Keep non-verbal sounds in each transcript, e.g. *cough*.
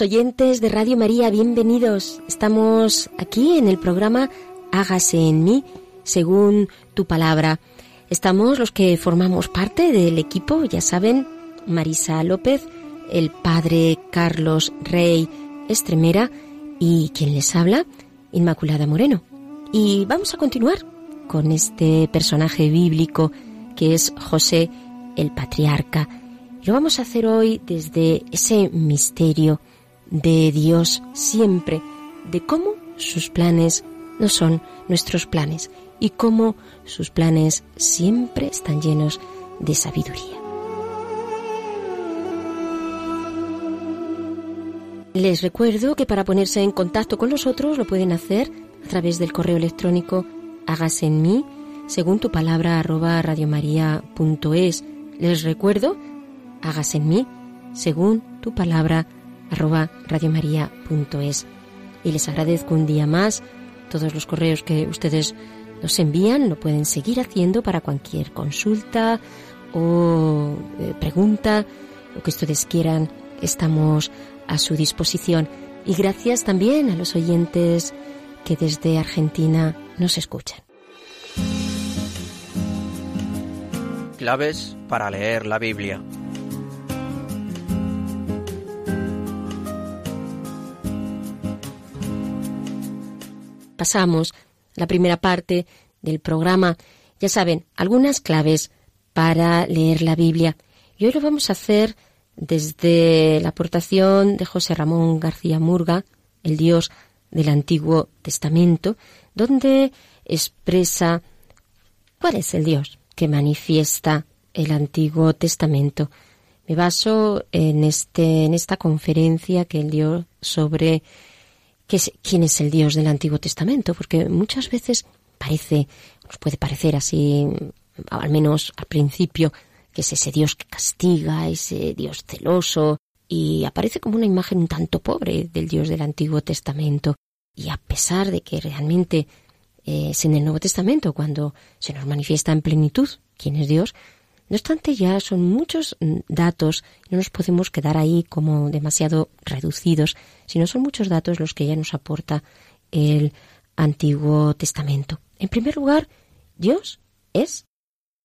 Oyentes de Radio María, bienvenidos. Estamos aquí en el programa Hágase en mí, según tu palabra. Estamos los que formamos parte del equipo, ya saben, Marisa López, el padre Carlos Rey Estremera y quien les habla, Inmaculada Moreno. Y vamos a continuar con este personaje bíblico que es José el Patriarca. Lo vamos a hacer hoy desde ese misterio de Dios siempre, de cómo sus planes no son nuestros planes y cómo sus planes siempre están llenos de sabiduría. Les recuerdo que para ponerse en contacto con nosotros lo pueden hacer a través del correo electrónico hágase en mí según tu palabra arroba radiomaria.es. Les recuerdo, hágase en mí según tu palabra arroba radiomaria.es. Y les agradezco un día más todos los correos que ustedes nos envían, lo pueden seguir haciendo para cualquier consulta o eh, pregunta, lo que ustedes quieran, estamos a su disposición. Y gracias también a los oyentes que desde Argentina nos escuchan. Claves para leer la Biblia. Pasamos la primera parte del programa. Ya saben, algunas claves para leer la Biblia. Y hoy lo vamos a hacer desde la aportación de José Ramón García Murga, el Dios del Antiguo Testamento, donde expresa cuál es el Dios que manifiesta el Antiguo Testamento. Me baso en este en esta conferencia que él dio sobre quién es el Dios del Antiguo Testamento, porque muchas veces parece, nos puede parecer así, al menos al principio, que es ese Dios que castiga, ese Dios celoso, y aparece como una imagen un tanto pobre del Dios del Antiguo Testamento. Y a pesar de que realmente eh, es en el Nuevo Testamento cuando se nos manifiesta en plenitud quién es Dios, no obstante ya son muchos mm, datos, no nos podemos quedar ahí como demasiado reducidos, sino son muchos datos los que ya nos aporta el Antiguo Testamento. En primer lugar, Dios es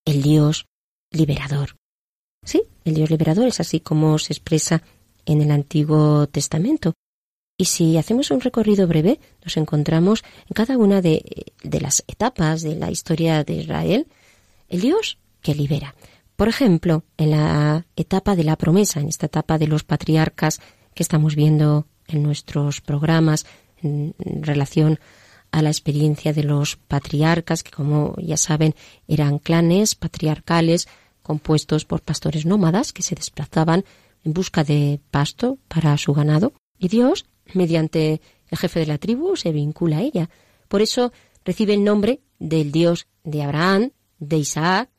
el Dios liberador. Sí, el Dios liberador es así como se expresa en el Antiguo Testamento. Y si hacemos un recorrido breve, nos encontramos en cada una de, de, las etapas de la historia de Israel, el Dios libera. Por ejemplo, en la etapa de la promesa, en esta etapa de los patriarcas que estamos viendo en nuestros programas en relación a la experiencia de los patriarcas, que como ya saben eran clanes patriarcales compuestos por pastores nómadas que se desplazaban en busca de pasto para su ganado. Y Dios, mediante el jefe de la tribu, se vincula a ella. Por eso recibe el nombre del Dios de Abraham, de Isaac,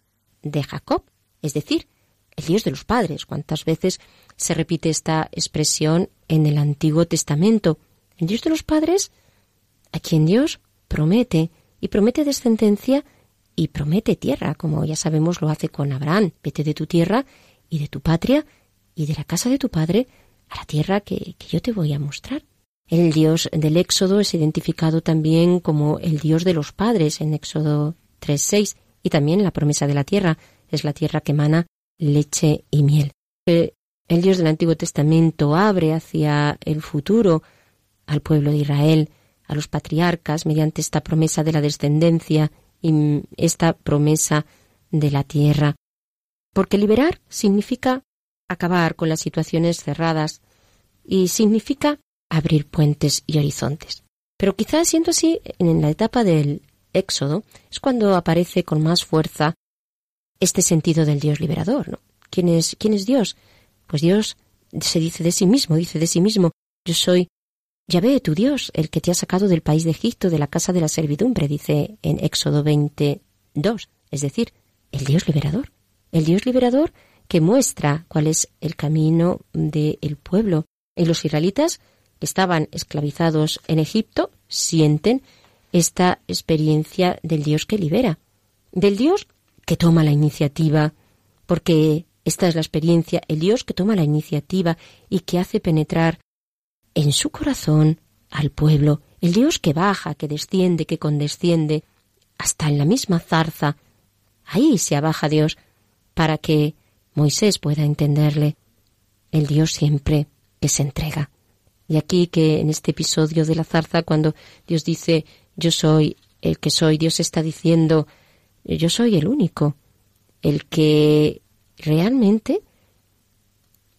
de Jacob, es decir, el Dios de los padres. ¿Cuántas veces se repite esta expresión en el Antiguo Testamento? El Dios de los padres, a quien Dios promete, y promete descendencia y promete tierra, como ya sabemos lo hace con Abraham. Vete de tu tierra y de tu patria y de la casa de tu padre a la tierra que, yo te voy a mostrar. El Dios del Éxodo es identificado también como el Dios de los padres en Éxodo 3.6 y también la promesa de la tierra es la tierra que emana leche y miel. El Dios del Antiguo Testamento abre hacia el futuro al pueblo de Israel, a los patriarcas, mediante esta promesa de la descendencia y esta promesa de la tierra. Porque liberar significa acabar con las situaciones cerradas y significa abrir puentes y horizontes. Pero quizás siendo así, en la etapa del Éxodo es cuando aparece con más fuerza este sentido del Dios liberador. ¿no? ¿Quién, es, ¿Quién es Dios? Pues Dios se dice de sí mismo, dice de sí mismo, yo soy Yahvé, tu Dios, el que te ha sacado del país de Egipto, de la casa de la servidumbre, dice en Éxodo 22, es decir, el Dios liberador. El Dios liberador que muestra cuál es el camino del pueblo. Y los israelitas que estaban esclavizados en Egipto sienten esta experiencia del Dios que libera, del Dios que toma la iniciativa, porque esta es la experiencia, el Dios que toma la iniciativa y que hace penetrar en su corazón al pueblo, el Dios que baja, que desciende, que condesciende, hasta en la misma zarza. Ahí se abaja Dios para que Moisés pueda entenderle. El Dios siempre que se entrega. Y aquí que en este episodio de la zarza, cuando Dios dice yo soy el que soy, Dios está diciendo yo soy el único, el que realmente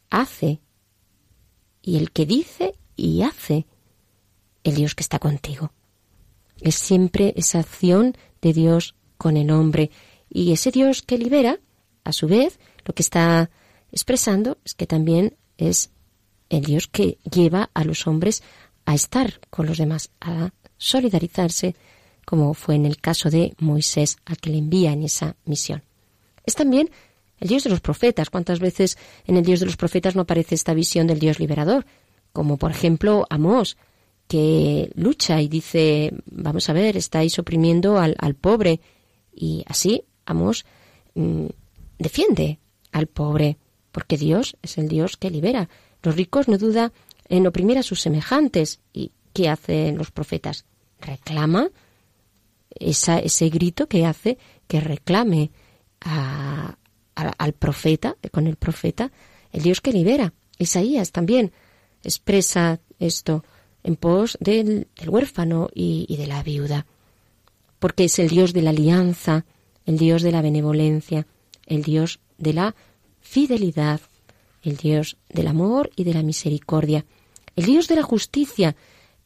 hace y el que dice y hace el Dios que está contigo. Es siempre esa acción de Dios con el hombre y ese Dios que libera, a su vez, lo que está expresando es que también es el Dios que lleva a los hombres a estar con los demás, a solidarizarse, como fue en el caso de Moisés, a que le envía en esa misión. Es también el Dios de los profetas. ¿Cuántas veces en el Dios de los profetas no aparece esta visión del Dios liberador? Como por ejemplo Amós, que lucha y dice, vamos a ver, estáis oprimiendo al, pobre. Y así Amós mm, defiende al pobre, porque Dios es el Dios que libera. Los ricos no duda en oprimir a sus semejantes. ¿Y qué hacen los profetas? Reclama ese grito que hace que reclame al profeta, con el profeta, el Dios que libera. Isaías también expresa esto en pos del, huérfano y, y de la viuda, porque es el Dios de la alianza, el Dios de la benevolencia, el Dios de la fidelidad, el Dios del amor y de la misericordia, el Dios de la justicia,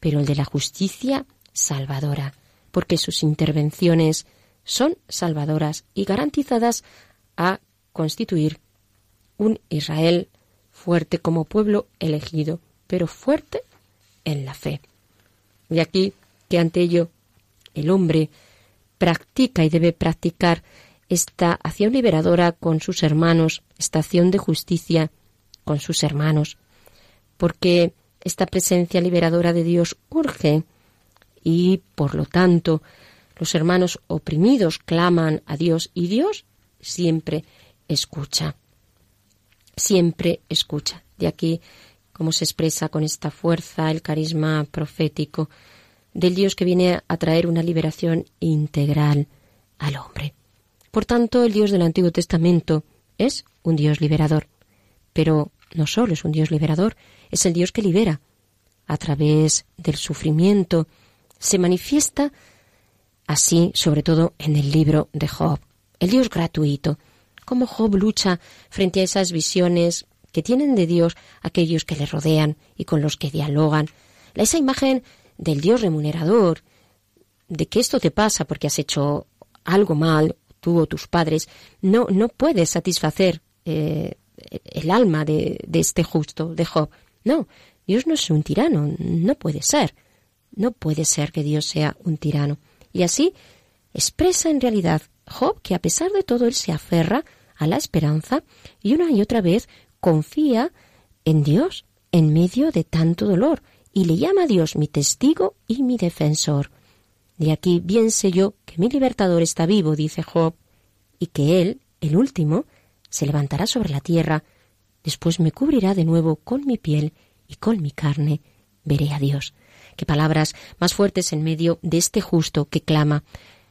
pero el de la justicia salvadora, porque sus intervenciones son salvadoras y garantizadas a constituir un Israel fuerte como pueblo elegido, pero fuerte en la fe. Y aquí que ante ello el hombre practica y debe practicar esta acción liberadora con sus hermanos, esta acción de justicia con sus hermanos, porque esta presencia liberadora de Dios urge y, por lo tanto, los hermanos oprimidos claman a Dios y Dios siempre escucha, siempre escucha. De aquí cómo se expresa con esta fuerza el carisma profético del Dios que viene a traer una liberación integral al hombre. Por tanto, el Dios del Antiguo Testamento es un Dios liberador, pero no solo es un Dios liberador, es el Dios que libera. A través del sufrimiento se manifiesta así, sobre todo en el libro de Job. El Dios gratuito, cómo Job lucha frente a esas visiones que tienen de Dios aquellos que le rodean y con los que dialogan. Esa imagen del Dios remunerador, de que esto te pasa porque has hecho algo mal, tú o tus padres, no, no puedes satisfacer eh, el alma de, de este justo, de Job. No, Dios no es un tirano, no puede ser. No puede ser que Dios sea un tirano. Y así expresa en realidad Job que a pesar de todo él se aferra a la esperanza y una y otra vez confía en Dios en medio de tanto dolor y le llama a Dios mi testigo y mi defensor. De aquí bien sé yo que mi libertador está vivo, dice Job, y que él, el último, se levantará sobre la tierra, después me cubrirá de nuevo con mi piel y con mi carne veré a Dios. Qué palabras más fuertes en medio de este justo que clama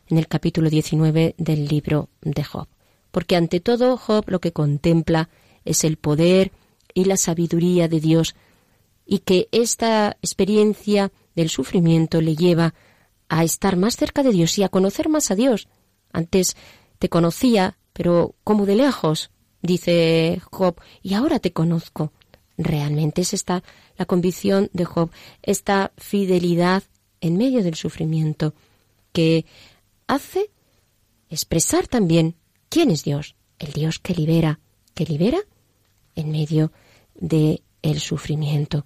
en el capítulo 19 del libro de Job. Porque ante todo Job lo que contempla es el poder y la sabiduría de Dios y que esta experiencia del sufrimiento le lleva a estar más cerca de Dios y a conocer más a Dios. Antes te conocía, pero como de lejos, dice Job, y ahora te conozco. Realmente es esta la convicción de Job, esta fidelidad en medio del sufrimiento que hace expresar también quién es Dios, el Dios que libera, que libera en medio de el sufrimiento.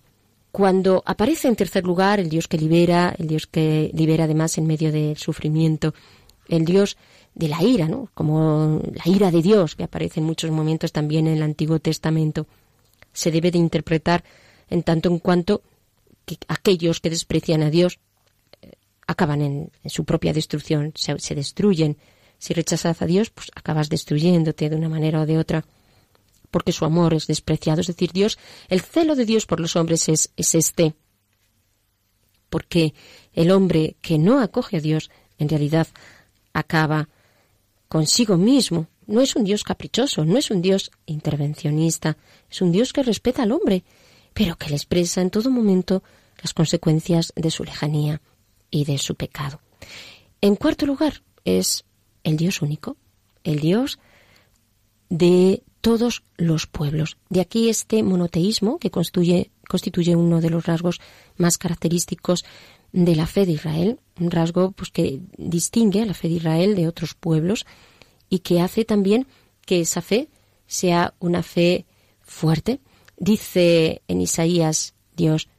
Cuando aparece en tercer lugar el Dios que libera, el Dios que libera además en medio del sufrimiento, el Dios de la ira, ¿no? Como la ira de Dios, que aparece en muchos momentos también en el Antiguo Testamento, se debe de interpretar en tanto en cuanto que aquellos que desprecian a Dios eh, acaban en, su propia destrucción, se, destruyen. Si rechazas a Dios, pues acabas destruyéndote de una manera o de otra porque su amor es despreciado. Es decir, Dios, el celo de Dios por los hombres es, es este. Porque el hombre que no acoge a Dios, en realidad acaba consigo mismo. No es un Dios caprichoso, no es un Dios intervencionista, es un Dios que respeta al hombre, pero que le expresa en todo momento las consecuencias de su lejanía y de su pecado. En cuarto lugar, es el Dios único, el Dios de todos los pueblos. De aquí este monoteísmo que constituye, uno de los rasgos más característicos de la fe de Israel, un rasgo pues, que distingue a la fe de Israel de otros pueblos y que hace también que esa fe sea una fe fuerte. Dice en Isaías Dios,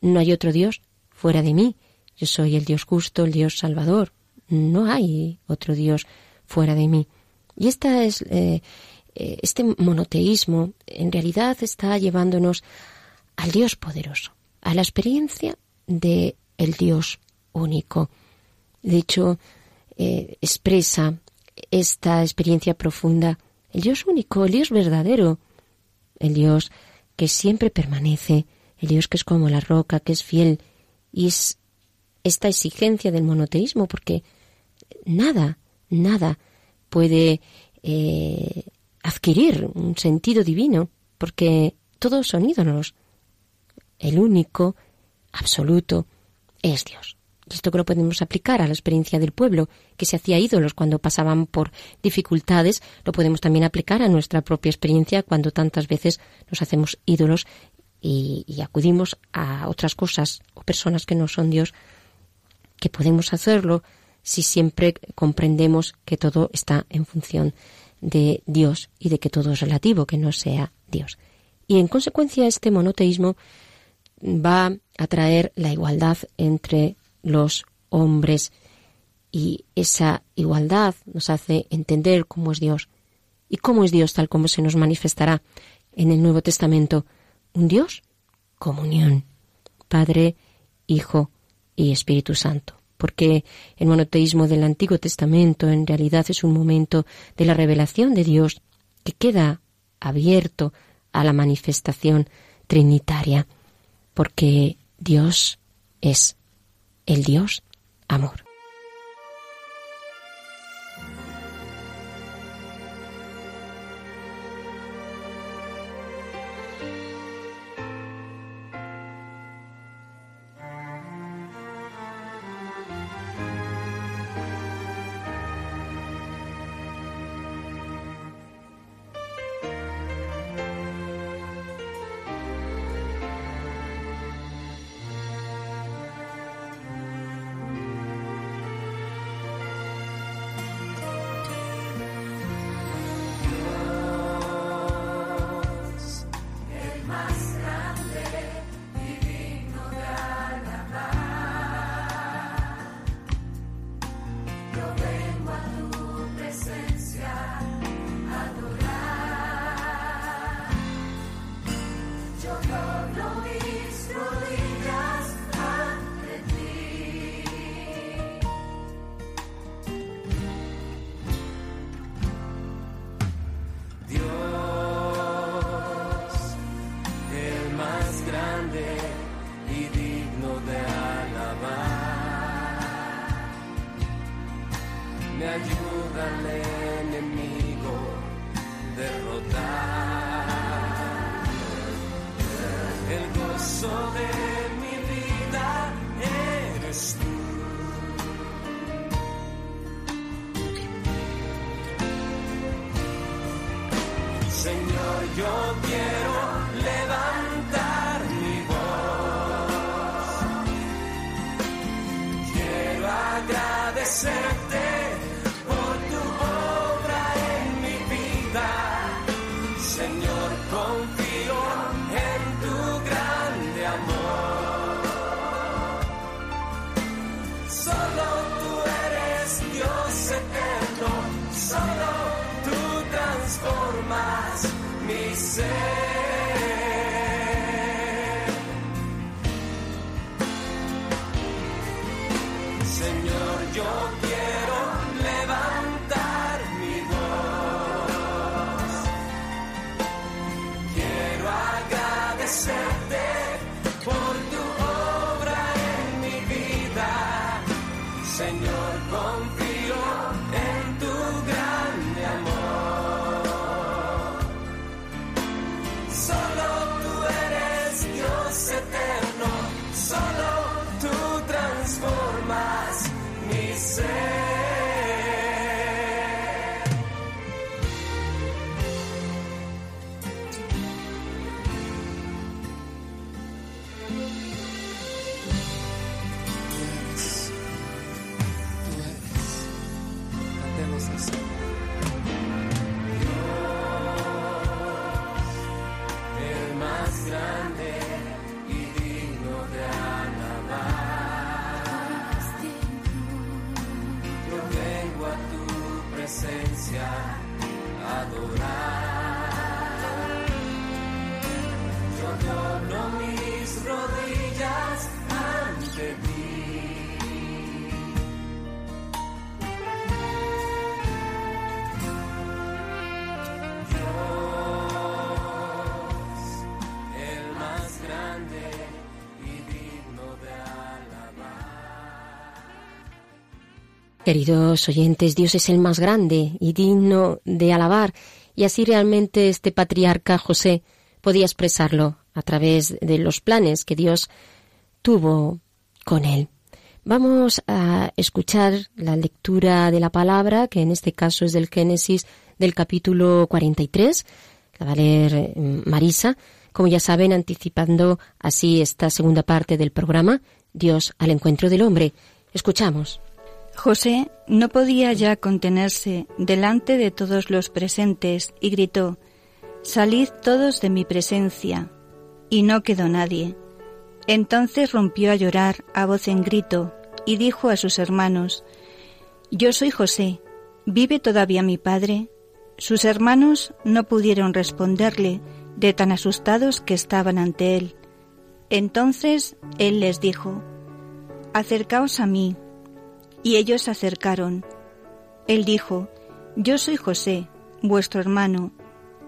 no hay otro Dios fuera de mí, yo soy el Dios justo, el Dios salvador, no hay otro Dios fuera de mí. Y esta es eh, eh, este monoteísmo en realidad está llevándonos al Dios poderoso, a la experiencia de el Dios único. De hecho, eh, expresa esta experiencia profunda el Dios único, el Dios verdadero, el Dios que siempre permanece, el Dios que es como la roca, que es fiel, y es esta exigencia del monoteísmo, porque nada, nada puede eh, adquirir un sentido divino, porque todos son ídolos. El único, absoluto, es Dios. Y esto que lo podemos aplicar a la experiencia del pueblo, que se hacía ídolos cuando pasaban por dificultades, lo podemos también aplicar a nuestra propia experiencia cuando tantas veces nos hacemos ídolos y, y acudimos a otras cosas o personas que no son Dios, que podemos hacerlo si siempre comprendemos que todo está en función de Dios y de que todo es relativo, que no sea Dios. Y en consecuencia este monoteísmo va a traer la igualdad entre los hombres. Y esa igualdad nos hace entender cómo es Dios y cómo es Dios tal como se nos manifestará en el Nuevo Testamento, un Dios comunión, Padre, Hijo y Espíritu Santo. Porque el monoteísmo del Antiguo Testamento en realidad es un momento de la revelación de Dios que queda abierto a la manifestación trinitaria, porque Dios es el Dios amor. Solo tú transformas mi ser. Queridos oyentes, Dios es el más grande y digno de alabar, y así realmente este patriarca José podía expresarlo a través de los planes que Dios tuvo con él. Vamos a escuchar la lectura de la palabra, que en este caso es del Génesis del capítulo 43. La va a leer eh, Marisa, como ya saben, anticipando así esta segunda parte del programa, Dios al encuentro del hombre. Escuchamos. José no podía ya contenerse delante de todos los presentes y gritó, Salid todos de mi presencia. Y no quedó nadie. Entonces rompió a llorar a voz en grito y dijo a sus hermanos, Yo soy José, ¿vive todavía mi padre? Sus hermanos no pudieron responderle de tan asustados que estaban ante él. Entonces él les dijo, Acercaos a mí. Y ellos se acercaron. Él dijo, Yo soy José, vuestro hermano,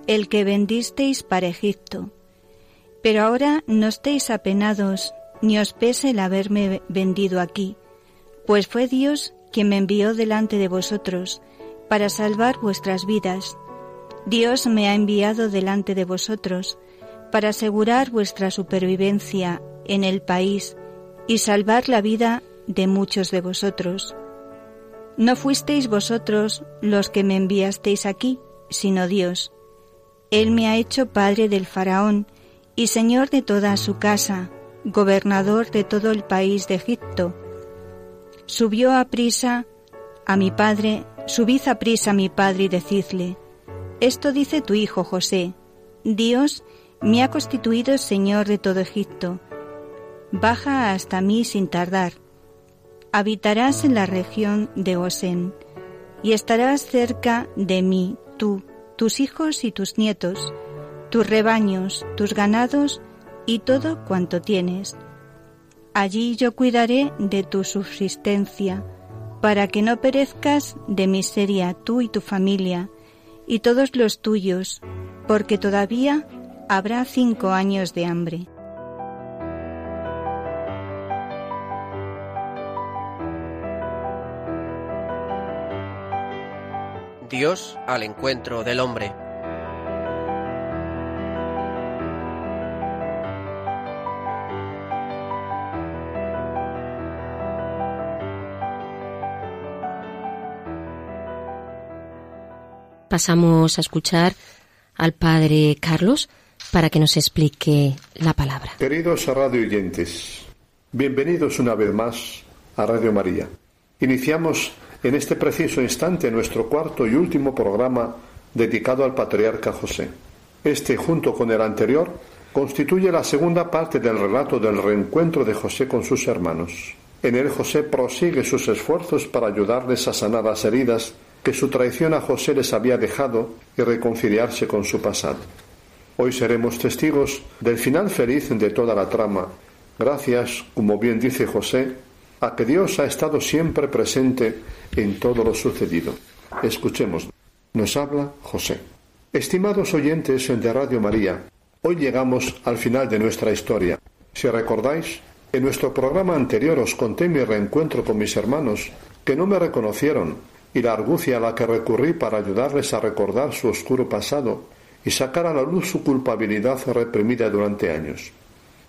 el que vendisteis para Egipto. Pero ahora no estéis apenados, ni os pese el haberme vendido aquí, pues fue Dios quien me envió delante de vosotros, para salvar vuestras vidas. Dios me ha enviado delante de vosotros, para asegurar vuestra supervivencia en el país y salvar la vida de muchos de vosotros. No fuisteis vosotros los que me enviasteis aquí, sino Dios. Él me ha hecho padre del faraón y señor de toda su casa, gobernador de todo el país de Egipto. Subió a prisa a mi padre, subid a prisa a mi padre y decidle, esto dice tu hijo José, Dios me ha constituido señor de todo Egipto. Baja hasta mí sin tardar. Habitarás en la región de Osén y estarás cerca de mí, tú, tus hijos y tus nietos, tus rebaños, tus ganados y todo cuanto tienes. Allí yo cuidaré de tu subsistencia, para que no perezcas de miseria tú y tu familia, y todos los tuyos, porque todavía habrá cinco años de hambre. Dios al encuentro del hombre. Pasamos a escuchar al Padre Carlos para que nos explique la palabra. Queridos radio oyentes, bienvenidos una vez más a Radio María. Iniciamos en este preciso instante nuestro cuarto y último programa dedicado al patriarca José. Este, junto con el anterior, constituye la segunda parte del relato del reencuentro de José con sus hermanos. En él José prosigue sus esfuerzos para ayudarles a sanar las heridas que su traición a José les había dejado y reconciliarse con su pasado. Hoy seremos testigos del final feliz de toda la trama, gracias, como bien dice José, a que Dios ha estado siempre presente en todo lo sucedido. Escuchemos. Nos habla José. Estimados oyentes de Radio María, hoy llegamos al final de nuestra historia. Si recordáis, en nuestro programa anterior os conté mi reencuentro con mis hermanos, que no me reconocieron, y la argucia a la que recurrí para ayudarles a recordar su oscuro pasado y sacar a la luz su culpabilidad reprimida durante años.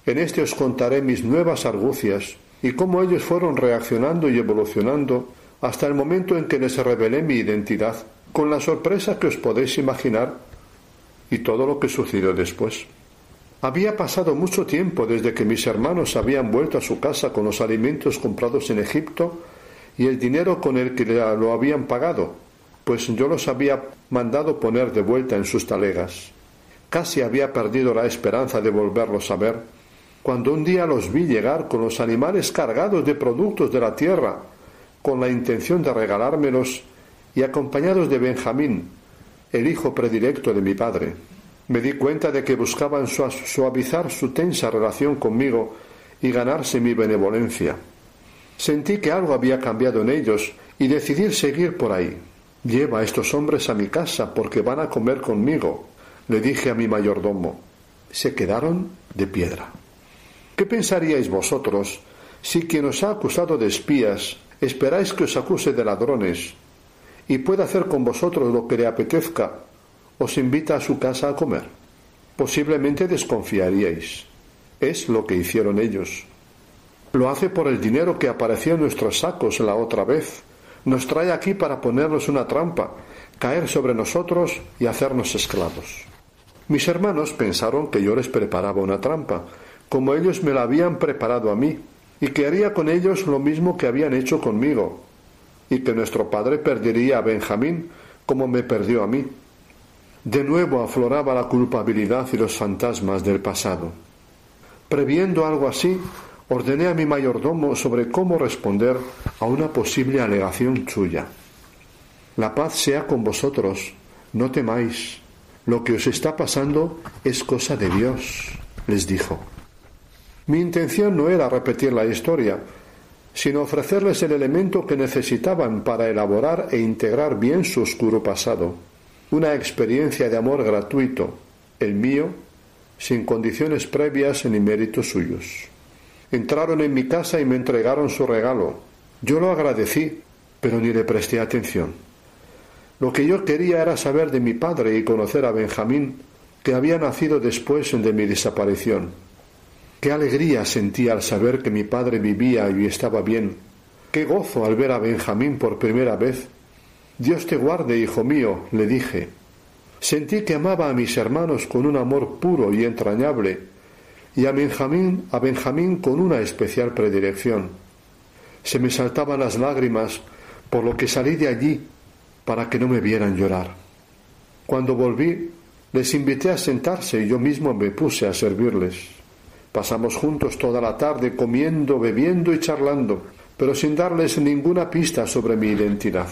En este os contaré mis nuevas argucias y cómo ellos fueron reaccionando y evolucionando hasta el momento en que les revelé mi identidad, con la sorpresa que os podéis imaginar y todo lo que sucedió después. Había pasado mucho tiempo desde que mis hermanos habían vuelto a su casa con los alimentos comprados en Egipto y el dinero con el que lo habían pagado, pues yo los había mandado poner de vuelta en sus talegas. Casi había perdido la esperanza de volverlos a ver, cuando un día los vi llegar con los animales cargados de productos de la tierra, con la intención de regalármelos y acompañados de Benjamín, el hijo predilecto de mi padre. Me di cuenta de que buscaban suavizar su tensa relación conmigo y ganarse mi benevolencia. Sentí que algo había cambiado en ellos y decidí seguir por ahí. Lleva a estos hombres a mi casa porque van a comer conmigo, le dije a mi mayordomo. Se quedaron de piedra. ¿Qué pensaríais vosotros si quien os ha acusado de espías esperáis que os acuse de ladrones y pueda hacer con vosotros lo que le apetezca, os invita a su casa a comer? Posiblemente desconfiaríais. Es lo que hicieron ellos. Lo hace por el dinero que apareció en nuestros sacos la otra vez nos trae aquí para ponernos una trampa, caer sobre nosotros y hacernos esclavos. Mis hermanos pensaron que yo les preparaba una trampa, como ellos me la habían preparado a mí, y que haría con ellos lo mismo que habían hecho conmigo, y que nuestro padre perdería a Benjamín como me perdió a mí. De nuevo afloraba la culpabilidad y los fantasmas del pasado. Previendo algo así, ordené a mi mayordomo sobre cómo responder a una posible alegación suya. La paz sea con vosotros, no temáis. Lo que os está pasando es cosa de Dios, les dijo. Mi intención no era repetir la historia, sino ofrecerles el elemento que necesitaban para elaborar e integrar bien su oscuro pasado, una experiencia de amor gratuito, el mío, sin condiciones previas ni méritos suyos. Entraron en mi casa y me entregaron su regalo. Yo lo agradecí, pero ni le presté atención. Lo que yo quería era saber de mi padre y conocer a Benjamín, que había nacido después de mi desaparición. Qué alegría sentí al saber que mi padre vivía y estaba bien. Qué gozo al ver a Benjamín por primera vez. Dios te guarde, hijo mío, le dije. Sentí que amaba a mis hermanos con un amor puro y entrañable, y a Benjamín, a Benjamín con una especial predilección. Se me saltaban las lágrimas, por lo que salí de allí para que no me vieran llorar. Cuando volví, les invité a sentarse y yo mismo me puse a servirles. Pasamos juntos toda la tarde comiendo, bebiendo y charlando, pero sin darles ninguna pista sobre mi identidad.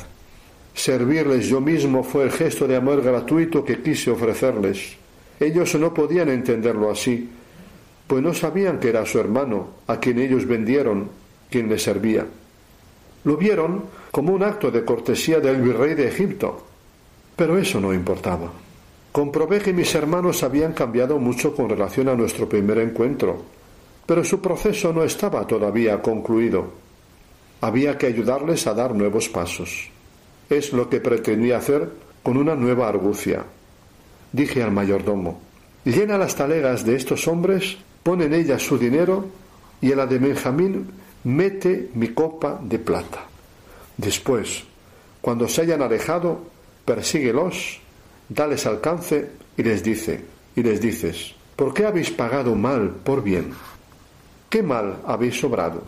Servirles yo mismo fue el gesto de amor gratuito que quise ofrecerles. Ellos no podían entenderlo así, pues no sabían que era su hermano, a quien ellos vendieron, quien les servía. Lo vieron como un acto de cortesía del virrey de Egipto, pero eso no importaba. Comprobé que mis hermanos habían cambiado mucho con relación a nuestro primer encuentro, pero su proceso no estaba todavía concluido. Había que ayudarles a dar nuevos pasos. Es lo que pretendía hacer con una nueva argucia. Dije al mayordomo, llena las talegas de estos hombres pone en ella su dinero y en la de Benjamín mete mi copa de plata. Después, cuando se hayan alejado, persíguelos dales alcance y les dice, y les dices, ¿por qué habéis pagado mal por bien? ¿Qué mal habéis sobrado?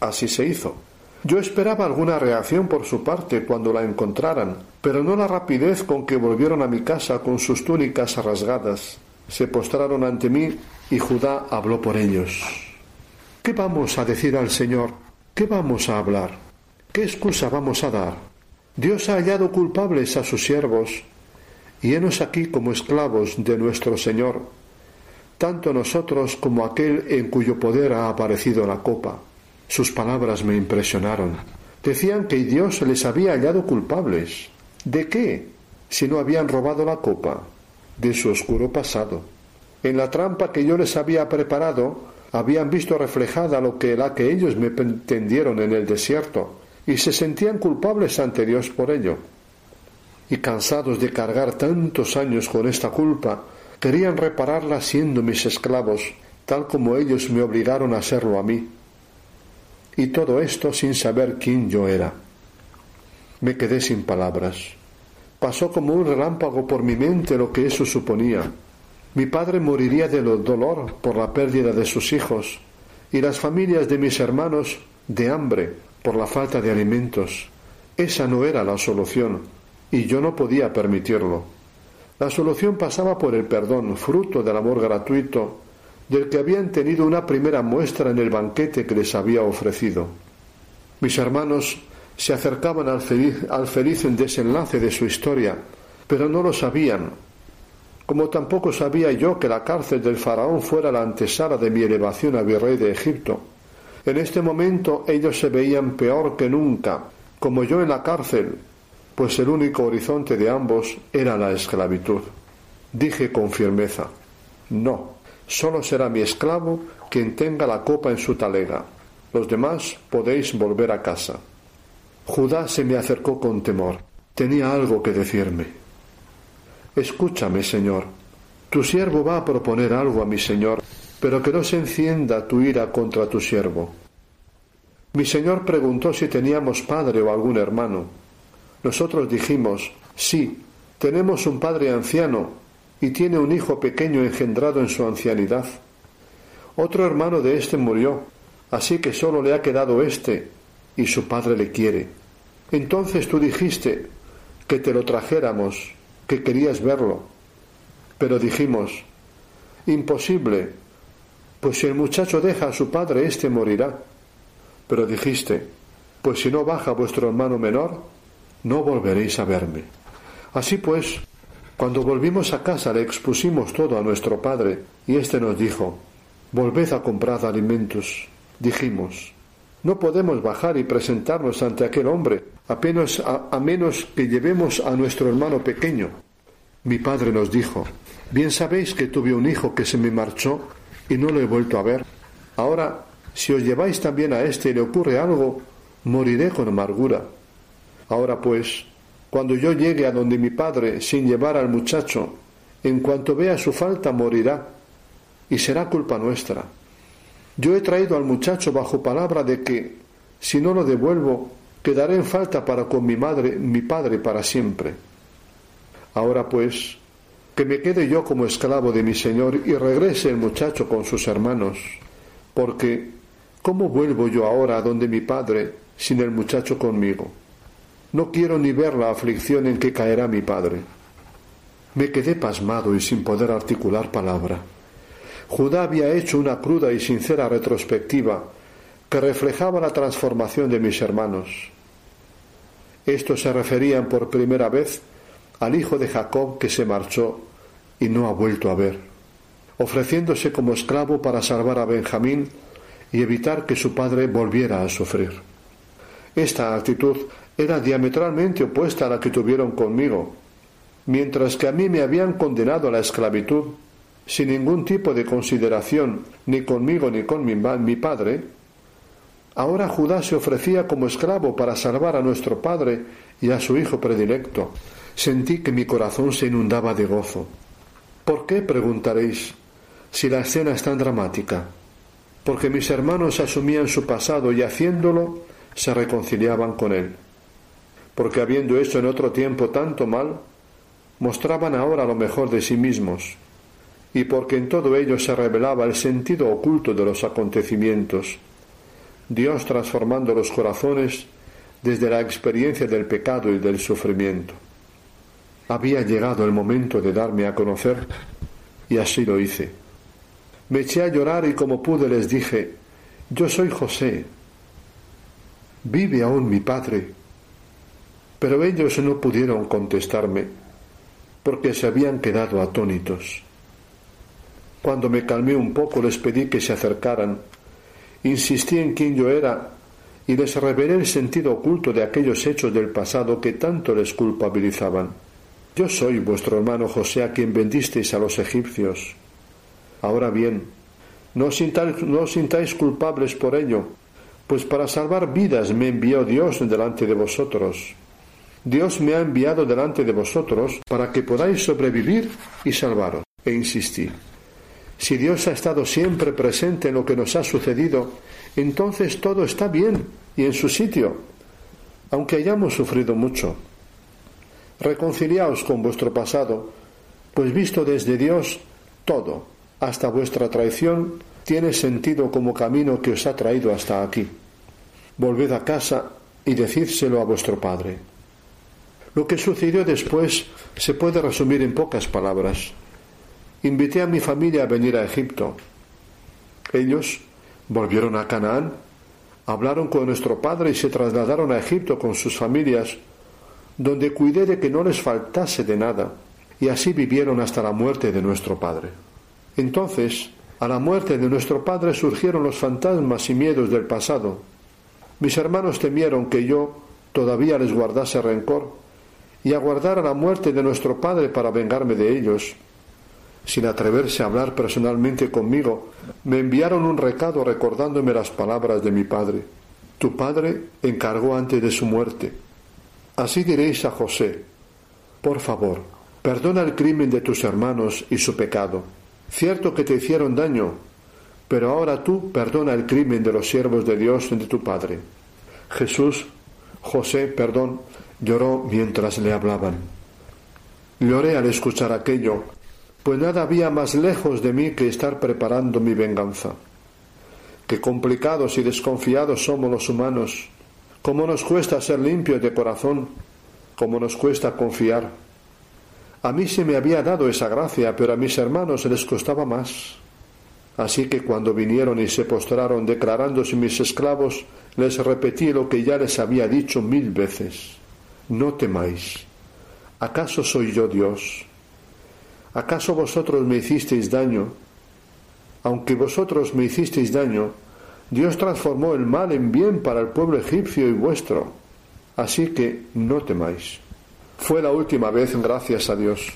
Así se hizo. Yo esperaba alguna reacción por su parte cuando la encontraran, pero no la rapidez con que volvieron a mi casa con sus túnicas rasgadas. Se postraron ante mí y Judá habló por ellos. ¿Qué vamos a decir al Señor? ¿Qué vamos a hablar? ¿Qué excusa vamos a dar? Dios ha hallado culpables a sus siervos, y henos aquí como esclavos de nuestro Señor, tanto nosotros como aquel en cuyo poder ha aparecido la copa. Sus palabras me impresionaron. Decían que Dios les había hallado culpables. ¿De qué? Si no habían robado la copa. De su oscuro pasado. En la trampa que yo les había preparado, habían visto reflejada lo que la que ellos me pretendieron en el desierto, y se sentían culpables ante Dios por ello. Y cansados de cargar tantos años con esta culpa, querían repararla siendo mis esclavos, tal como ellos me obligaron a hacerlo a mí y todo esto sin saber quién yo era. Me quedé sin palabras. Pasó como un relámpago por mi mente lo que eso suponía. Mi padre moriría de dolor por la pérdida de sus hijos y las familias de mis hermanos de hambre por la falta de alimentos. Esa no era la solución y yo no podía permitirlo. La solución pasaba por el perdón, fruto del amor gratuito del que habían tenido una primera muestra en el banquete que les había ofrecido. Mis hermanos se acercaban al feliz, al feliz desenlace de su historia, pero no lo sabían, como tampoco sabía yo que la cárcel del faraón fuera la antesala de mi elevación a virrey de Egipto. En este momento ellos se veían peor que nunca, como yo en la cárcel, pues el único horizonte de ambos era la esclavitud. Dije con firmeza, no, Solo será mi esclavo quien tenga la copa en su talega. Los demás podéis volver a casa. Judá se me acercó con temor. Tenía algo que decirme. Escúchame, Señor. Tu siervo va a proponer algo a mi Señor, pero que no se encienda tu ira contra tu siervo. Mi Señor preguntó si teníamos padre o algún hermano. Nosotros dijimos, sí, tenemos un padre anciano y tiene un hijo pequeño engendrado en su ancianidad. Otro hermano de éste murió, así que solo le ha quedado éste, y su padre le quiere. Entonces tú dijiste que te lo trajéramos, que querías verlo. Pero dijimos, imposible, pues si el muchacho deja a su padre, éste morirá. Pero dijiste, pues si no baja vuestro hermano menor, no volveréis a verme. Así pues, cuando volvimos a casa le expusimos todo a nuestro padre y éste nos dijo, Volved a comprar alimentos. Dijimos, no podemos bajar y presentarnos ante aquel hombre, apenas a, a menos que llevemos a nuestro hermano pequeño. Mi padre nos dijo, bien sabéis que tuve un hijo que se me marchó y no lo he vuelto a ver. Ahora, si os lleváis también a éste y le ocurre algo, moriré con amargura. Ahora pues, cuando yo llegue a donde mi padre sin llevar al muchacho, en cuanto vea su falta morirá, y será culpa nuestra. Yo he traído al muchacho bajo palabra de que, si no lo devuelvo, quedaré en falta para con mi madre, mi padre para siempre. Ahora pues, que me quede yo como esclavo de mi señor y regrese el muchacho con sus hermanos, porque ¿cómo vuelvo yo ahora a donde mi padre sin el muchacho conmigo? No quiero ni ver la aflicción en que caerá mi padre. Me quedé pasmado y sin poder articular palabra. Judá había hecho una cruda y sincera retrospectiva que reflejaba la transformación de mis hermanos. Estos se referían por primera vez al hijo de Jacob que se marchó y no ha vuelto a ver, ofreciéndose como esclavo para salvar a Benjamín y evitar que su padre volviera a sufrir. Esta actitud era diametralmente opuesta a la que tuvieron conmigo. Mientras que a mí me habían condenado a la esclavitud, sin ningún tipo de consideración ni conmigo ni con mi, mi padre, ahora Judá se ofrecía como esclavo para salvar a nuestro padre y a su hijo predilecto. Sentí que mi corazón se inundaba de gozo. ¿Por qué? preguntaréis, si la escena es tan dramática. Porque mis hermanos asumían su pasado y haciéndolo se reconciliaban con él porque habiendo hecho en otro tiempo tanto mal, mostraban ahora lo mejor de sí mismos, y porque en todo ello se revelaba el sentido oculto de los acontecimientos, Dios transformando los corazones desde la experiencia del pecado y del sufrimiento. Había llegado el momento de darme a conocer y así lo hice. Me eché a llorar y como pude les dije, yo soy José, vive aún mi padre. Pero ellos no pudieron contestarme porque se habían quedado atónitos. Cuando me calmé un poco les pedí que se acercaran, insistí en quién yo era y les revelé el sentido oculto de aquellos hechos del pasado que tanto les culpabilizaban. Yo soy vuestro hermano José a quien vendisteis a los egipcios. Ahora bien, no os sintáis, sintáis culpables por ello, pues para salvar vidas me envió Dios delante de vosotros. Dios me ha enviado delante de vosotros para que podáis sobrevivir y salvaros. E insistí. Si Dios ha estado siempre presente en lo que nos ha sucedido, entonces todo está bien y en su sitio, aunque hayamos sufrido mucho. Reconciliaos con vuestro pasado, pues visto desde Dios, todo, hasta vuestra traición, tiene sentido como camino que os ha traído hasta aquí. Volved a casa y decídselo a vuestro Padre. Lo que sucedió después se puede resumir en pocas palabras. Invité a mi familia a venir a Egipto. Ellos volvieron a Canaán, hablaron con nuestro padre y se trasladaron a Egipto con sus familias donde cuidé de que no les faltase de nada, y así vivieron hasta la muerte de nuestro Padre. Entonces, a la muerte de nuestro Padre surgieron los fantasmas y miedos del pasado. Mis hermanos temieron que yo todavía les guardase rencor y aguardara la muerte de nuestro Padre para vengarme de ellos. Sin atreverse a hablar personalmente conmigo, me enviaron un recado recordándome las palabras de mi Padre. Tu Padre encargó antes de su muerte Así diréis a José, por favor, perdona el crimen de tus hermanos y su pecado. Cierto que te hicieron daño, pero ahora tú perdona el crimen de los siervos de Dios y de tu Padre. Jesús, José, perdón, lloró mientras le hablaban. Lloré al escuchar aquello, pues nada había más lejos de mí que estar preparando mi venganza. Qué complicados y desconfiados somos los humanos cómo nos cuesta ser limpios de corazón, cómo nos cuesta confiar. A mí se me había dado esa gracia, pero a mis hermanos les costaba más. Así que cuando vinieron y se postraron declarándose mis esclavos, les repetí lo que ya les había dicho mil veces. No temáis. ¿Acaso soy yo Dios? ¿Acaso vosotros me hicisteis daño? Aunque vosotros me hicisteis daño, Dios transformó el mal en bien para el pueblo egipcio y vuestro. Así que no temáis. Fue la última vez, gracias a Dios.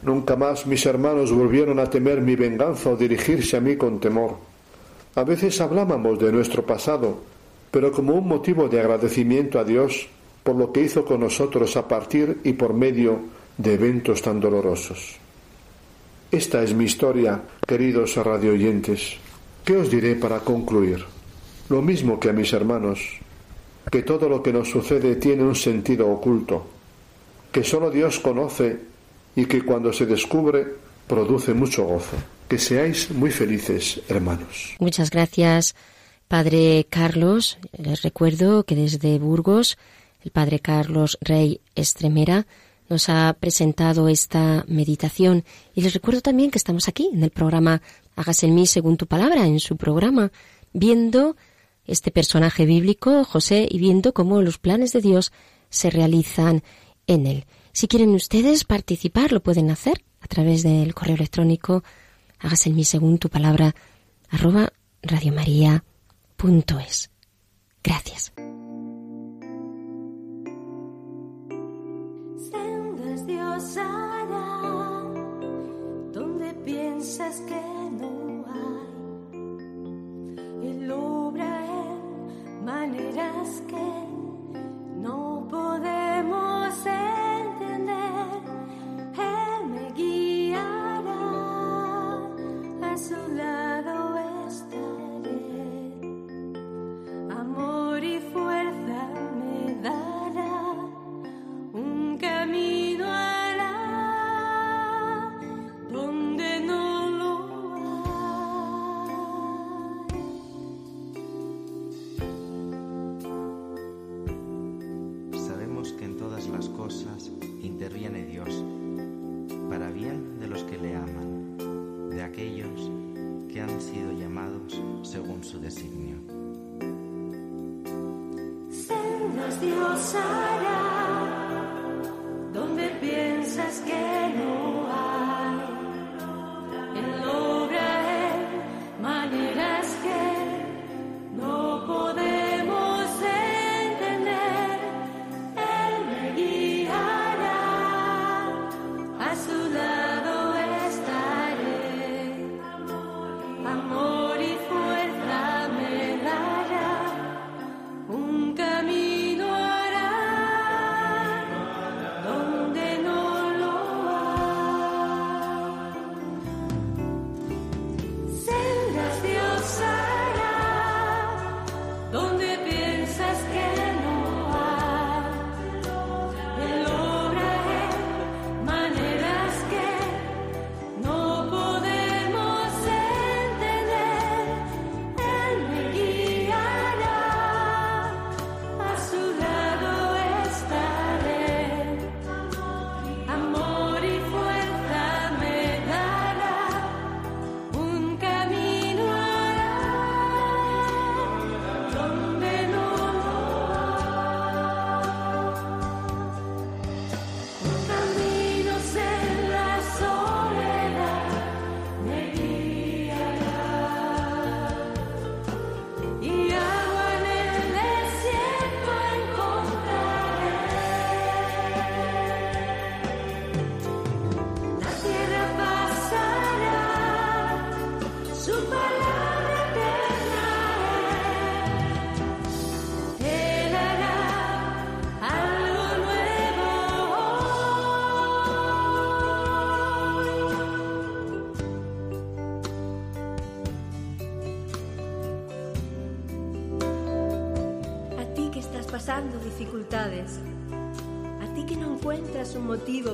Nunca más mis hermanos volvieron a temer mi venganza o dirigirse a mí con temor. A veces hablábamos de nuestro pasado, pero como un motivo de agradecimiento a Dios por lo que hizo con nosotros a partir y por medio de eventos tan dolorosos. Esta es mi historia, queridos radioyentes. ¿Qué os diré para concluir? Lo mismo que a mis hermanos, que todo lo que nos sucede tiene un sentido oculto, que solo Dios conoce y que cuando se descubre produce mucho gozo. Que seáis muy felices, hermanos. Muchas gracias, Padre Carlos. Les recuerdo que desde Burgos, el Padre Carlos Rey Estremera nos ha presentado esta meditación. Y les recuerdo también que estamos aquí en el programa Hágase en mí según tu palabra, en su programa, viendo este personaje bíblico, José, y viendo cómo los planes de Dios se realizan en él. Si quieren ustedes participar, lo pueden hacer a través del correo electrónico hágase en mí según tu palabra arroba radiomaria.es. Gracias. A su su designio. Sendas Dios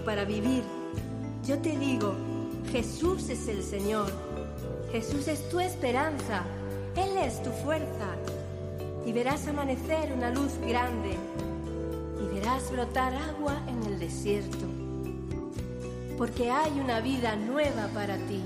para vivir, yo te digo, Jesús es el Señor, Jesús es tu esperanza, Él es tu fuerza, y verás amanecer una luz grande, y verás brotar agua en el desierto, porque hay una vida nueva para ti.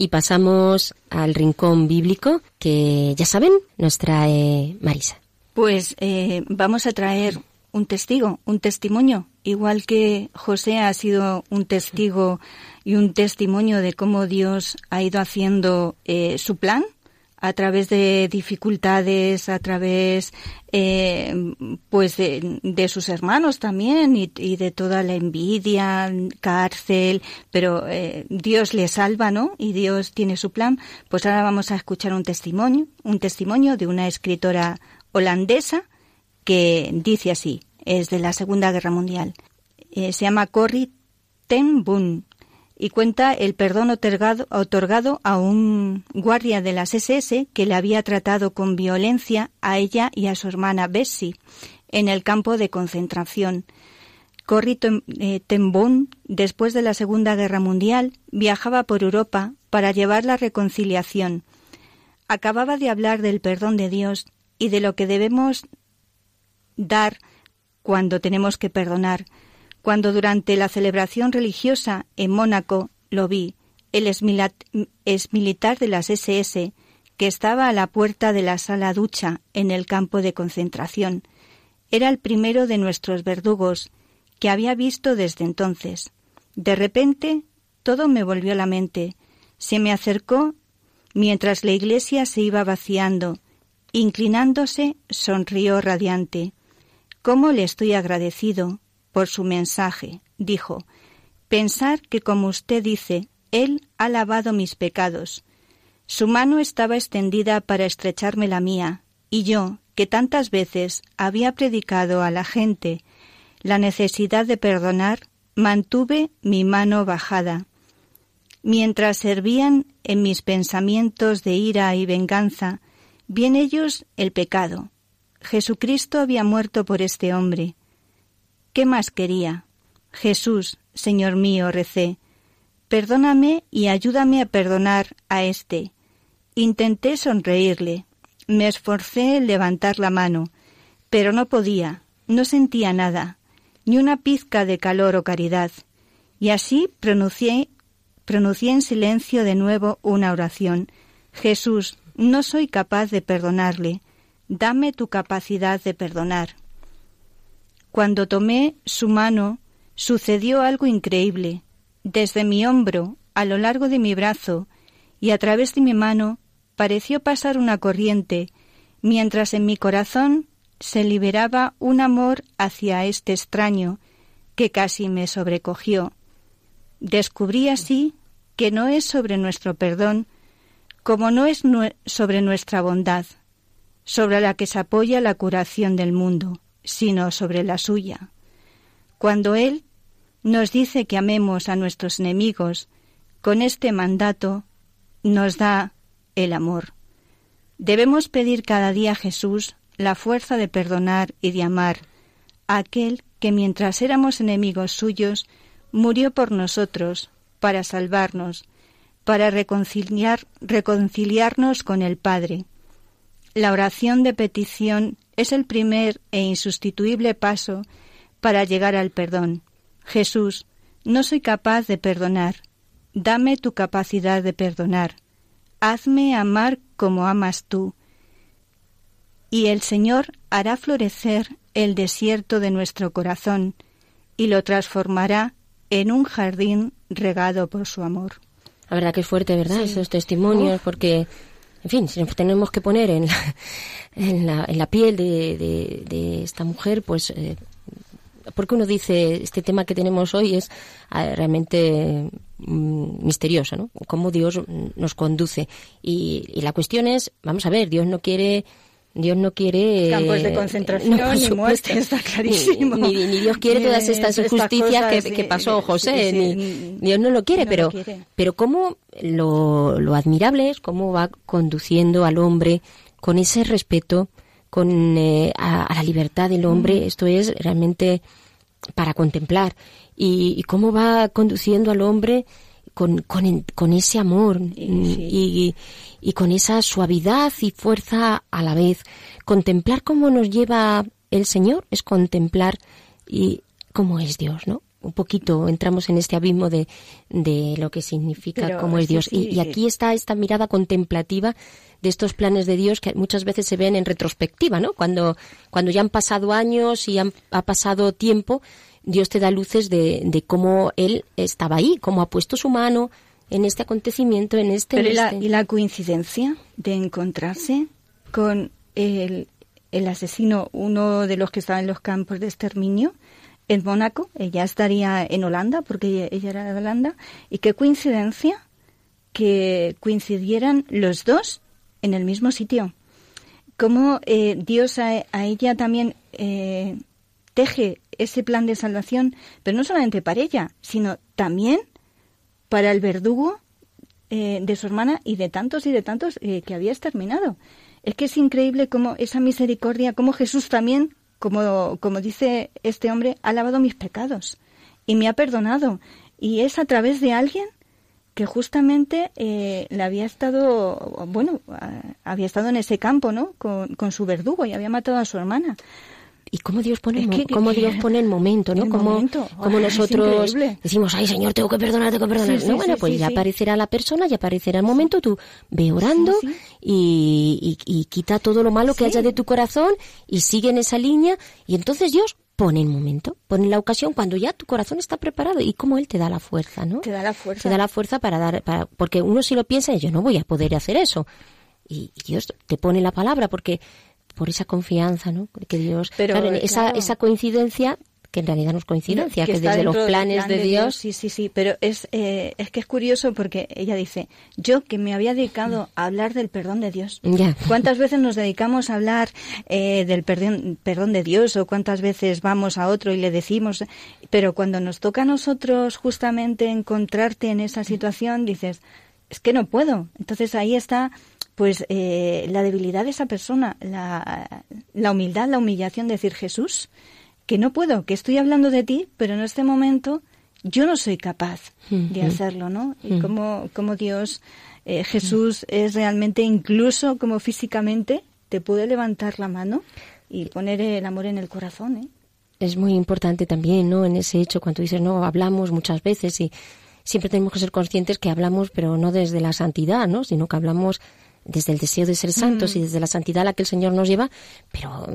Y pasamos al rincón bíblico que ya saben nos trae Marisa. Pues eh, vamos a traer un testigo, un testimonio, igual que José ha sido un testigo y un testimonio de cómo Dios ha ido haciendo eh, su plan a través de dificultades, a través eh, pues de, de sus hermanos también y, de toda la envidia, cárcel, pero eh, Dios le salva, ¿no? Y Dios tiene su plan. Pues ahora vamos a escuchar un testimonio, un testimonio de una escritora holandesa que dice así, es de la Segunda Guerra Mundial. Eh, se llama Corrie ten y cuenta el perdón otorgado, otorgado a un guardia de las SS que le había tratado con violencia a ella y a su hermana Bessie en el campo de concentración. Corrie eh, ten después de la Segunda Guerra Mundial, viajaba por Europa para llevar la reconciliación. Acababa de hablar del perdón de Dios y de lo que debemos dar cuando tenemos que perdonar. Cuando durante la celebración religiosa en Mónaco lo vi, el exmilitar de las SS, que estaba a la puerta de la sala ducha en el campo de concentración. Era el primero de nuestros verdugos, que había visto desde entonces. De repente, todo me volvió a la mente. Se me acercó mientras la iglesia se iba vaciando. Inclinándose, sonrió radiante. ¿Cómo le estoy agradecido por su mensaje? dijo. Pensar que, como usted dice, Él ha lavado mis pecados. Su mano estaba extendida para estrecharme la mía, y yo, que tantas veces había predicado a la gente la necesidad de perdonar, mantuve mi mano bajada. Mientras servían en mis pensamientos de ira y venganza, vi en ellos el pecado. Jesucristo había muerto por este hombre. ¿Qué más quería? Jesús, Señor mío, recé, perdóname y ayúdame a perdonar a éste. Intenté sonreírle, me esforcé en levantar la mano, pero no podía, no sentía nada ni una pizca de calor o caridad. Y así pronuncié, pronuncié en silencio de nuevo una oración. Jesús, no soy capaz de perdonarle. Dame tu capacidad de perdonar. Cuando tomé su mano, sucedió algo increíble. Desde mi hombro, a lo largo de mi brazo y a través de mi mano, pareció pasar una corriente, mientras en mi corazón se liberaba un amor hacia este extraño que casi me sobrecogió. Descubrí así que no es sobre nuestro perdón, como no es sobre nuestra bondad, sobre la que se apoya la curación del mundo, sino sobre la suya. Cuando Él nos dice que amemos a nuestros enemigos, con este mandato nos da el amor. Debemos pedir cada día a Jesús la fuerza de perdonar y de amar a aquel que mientras éramos enemigos suyos, murió por nosotros, para salvarnos, para reconciliar, reconciliarnos con el Padre. La oración de petición es el primer e insustituible paso para llegar al perdón. Jesús, no soy capaz de perdonar. Dame tu capacidad de perdonar. Hazme amar como amas tú y el Señor hará florecer el desierto de nuestro corazón y lo transformará en un jardín regado por su amor. La verdad que es fuerte, ¿verdad? Esos testimonios, porque, en fin, si nos tenemos que poner en la, *laughs* en la, piel de, de, esta mujer, pues, eh, porque uno dice, este tema que tenemos hoy es ah, realmente mm, misterioso, ¿no? Cómo Dios nos conduce. Y, y la cuestión es, vamos a ver, Dios no quiere Dios no quiere campos de concentración ni muerte, está clarísimo. Ni, Dios quiere todas estas injusticias que, pasó José, Dios no lo quiere, pero pero cómo lo, lo admirable es cómo va conduciendo al hombre con ese respeto, con eh, a, la libertad del hombre. Esto es realmente para contemplar y, y cómo va conduciendo al hombre con, con, con ese amor y, y, con esa suavidad y fuerza a la vez. Contemplar cómo nos lleva el Señor es contemplar y cómo es Dios, ¿no? Un poquito entramos en este abismo de, de lo que significa cómo es Dios. y, aquí está esta mirada contemplativa de estos planes de Dios que muchas veces se ven en retrospectiva, ¿no? Cuando, cuando ya han pasado años y han, ha pasado tiempo, Dios te da luces de, de cómo Él estaba ahí, cómo ha puesto su mano en este acontecimiento, en este... Pero y, la, coincidencia de encontrarse con el, el asesino, uno de los que estaba en los campos de exterminio, en Mónaco, ella estaría en Holanda, porque ella, era de Holanda, y qué coincidencia que coincidieran los dos en el mismo sitio. Cómo eh, Dios a, ella también eh, teje ese plan de salvación, pero no solamente para ella, sino también para el verdugo eh, de su hermana y de tantos y de tantos eh, que había exterminado. Es que es increíble cómo esa misericordia, cómo Jesús también, como, como dice este hombre, ha lavado mis pecados y me ha perdonado. Y es a través de alguien que justamente eh, le había estado, bueno, había estado en ese campo, ¿no? Con, con su verdugo y había matado a su hermana y cómo Dios pone, cómo Dios pone el momento, ¿no? Como, como nosotros decimos, ay Señor, tengo que perdonar, tengo que perdonar. no, bueno, pues ya aparecerá la persona, ya aparecerá el momento, tú ve orando y, y, quita todo lo malo que haya de tu corazón y sigue en esa línea y entonces Dios pone el momento, pone la ocasión cuando ya tu corazón está preparado y cómo Él te da la fuerza, ¿no? Te da la fuerza. Te da la fuerza para dar, para, porque uno si lo piensa, yo no voy a poder hacer eso. Y, y Dios te pone la palabra porque por esa confianza, ¿no? Que Dios, Pero, esa, esa coincidencia que en realidad no es coincidencia, que, desde los planes de, Dios... Sí, sí, sí, pero es, eh, es que es curioso porque ella dice, yo que me había dedicado a hablar del perdón de Dios. ¿Cuántas veces nos dedicamos a hablar eh, del perdón, perdón de Dios o cuántas veces vamos a otro y le decimos, pero cuando nos toca a nosotros justamente encontrarte en esa situación, dices, es que no puedo. Entonces ahí está pues eh, la debilidad de esa persona, la, la humildad, la humillación de decir Jesús, que no puedo, que estoy hablando de ti, pero en este momento yo no soy capaz de hacerlo, ¿no? Y como, como Dios, eh, Jesús es realmente, incluso como físicamente, te puede levantar la mano y poner el amor en el corazón, ¿eh? Es muy importante también, ¿no? En ese hecho, cuando dices, no, hablamos muchas veces y siempre tenemos que ser conscientes que hablamos, pero no desde la santidad, ¿no? Sino que hablamos desde el deseo de ser santos y desde la santidad a la que el Señor nos lleva, pero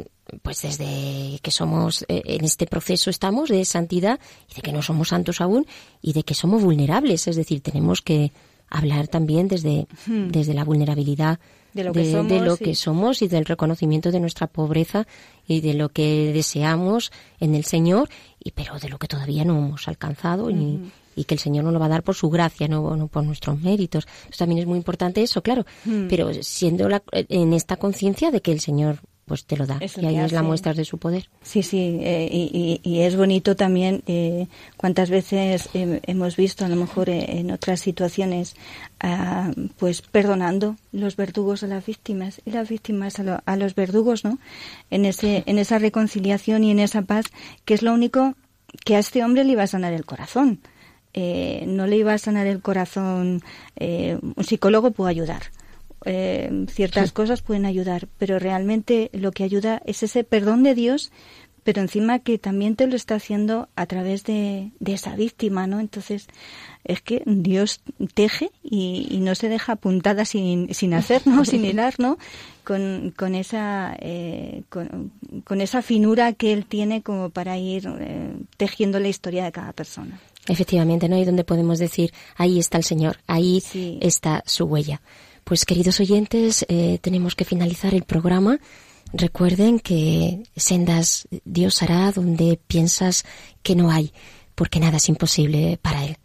pues desde que somos eh, en este proceso estamos de santidad y de que no somos santos aún y de que somos vulnerables, es decir, tenemos que hablar también desde, desde la vulnerabilidad de lo, que, somos, de lo que somos y del reconocimiento de nuestra pobreza y de lo que deseamos en el Señor, y pero de lo que todavía no hemos alcanzado y, y que el Señor nos lo va a dar por su gracia, no, no por nuestros méritos. Eso también es muy importante eso, claro, hmm. pero siendo la, en esta conciencia de que el Señor pues te lo da y ahí es la muestra de su poder. Sí, sí, eh, y, y, es bonito también eh, cuántas veces hemos visto a lo mejor eh, en otras situaciones ah, pues perdonando los verdugos a las víctimas y las víctimas a, a, los verdugos, ¿no? En ese en esa reconciliación y en esa paz que es lo único que a este hombre le iba a sanar el corazón eh, no le iba a sanar el corazón, eh, un psicólogo puede ayudar. Eh, ciertas cosas pueden ayudar, pero realmente lo que ayuda es ese perdón de Dios, pero encima que también te lo está haciendo a través de, esa víctima, ¿no? Entonces, es que Dios teje y, no se deja apuntada sin, sin hacer, ¿no? *laughs* sin hilar, ¿no? Con, con esa, con, con, esa finura que Él tiene como para ir tejiendo la historia de cada persona. Efectivamente, ¿no? hay donde podemos decir, ahí está el Señor, ahí está su huella. Pues queridos oyentes, eh, tenemos que finalizar el programa. Recuerden que sendas Dios hará donde piensas que no hay, porque nada es imposible para Él.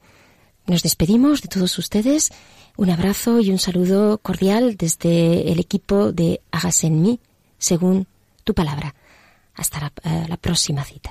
Nos despedimos de todos ustedes. Un abrazo y un saludo cordial desde el equipo de Hagas en mí, según tu palabra. Hasta la, eh, la próxima cita.